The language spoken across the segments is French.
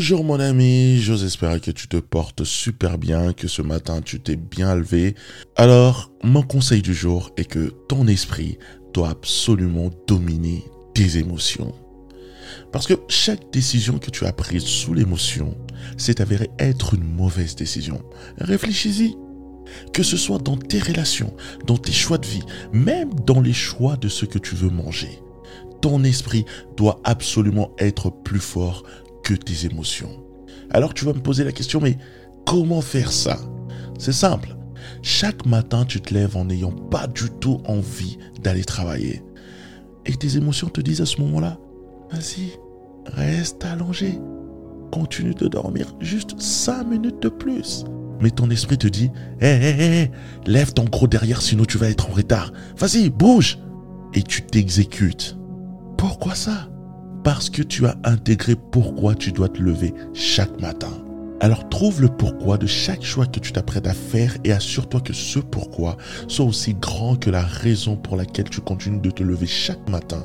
Bonjour mon ami, j'ose espérer que tu te portes super bien, que ce matin tu t'es bien levé. Alors, mon conseil du jour est que ton esprit doit absolument dominer tes émotions. Parce que chaque décision que tu as prise sous l'émotion s'est avérée être une mauvaise décision. Réfléchis-y. Que ce soit dans tes relations, dans tes choix de vie, même dans les choix de ce que tu veux manger. Ton esprit doit absolument être plus fort tes émotions. Alors tu vas me poser la question, mais comment faire ça? C'est simple. Chaque matin, tu te lèves en n'ayant pas du tout envie d'aller travailler. Et tes émotions te disent à ce moment-là, vas-y, reste allongé. Continue de dormir juste 5 minutes de plus. Mais ton esprit te dit, hé, hé, hé, lève ton gros derrière, sinon tu vas être en retard. Vas-y, bouge. Et tu t'exécutes. Pourquoi ça? Parce que tu as intégré pourquoi tu dois te lever chaque matin. Alors trouve le pourquoi de chaque choix que tu t'apprêtes à faire et assure-toi que ce pourquoi soit aussi grand que la raison pour laquelle tu continues de te lever chaque matin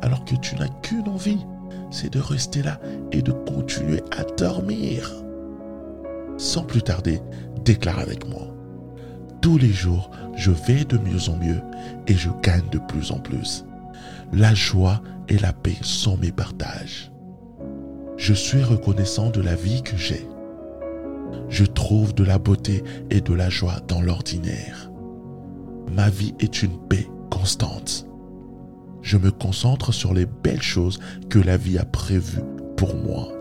alors que tu n'as qu'une envie, c'est de rester là et de continuer à dormir. Sans plus tarder, déclare avec moi. Tous les jours, je vais de mieux en mieux et je gagne de plus en plus. La joie et la paix sont mes partages. Je suis reconnaissant de la vie que j'ai. Je trouve de la beauté et de la joie dans l'ordinaire. Ma vie est une paix constante. Je me concentre sur les belles choses que la vie a prévues pour moi.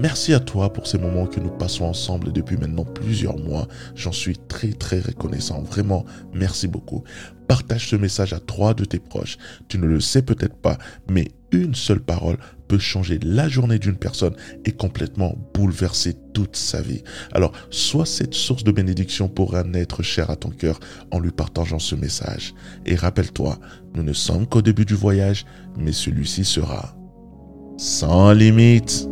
Merci à toi pour ces moments que nous passons ensemble depuis maintenant plusieurs mois. J'en suis très très reconnaissant. Vraiment, merci beaucoup. Partage ce message à trois de tes proches. Tu ne le sais peut-être pas, mais une seule parole peut changer la journée d'une personne et complètement bouleverser toute sa vie. Alors, sois cette source de bénédiction pour un être cher à ton cœur en lui partageant ce message. Et rappelle-toi, nous ne sommes qu'au début du voyage, mais celui-ci sera sans limite.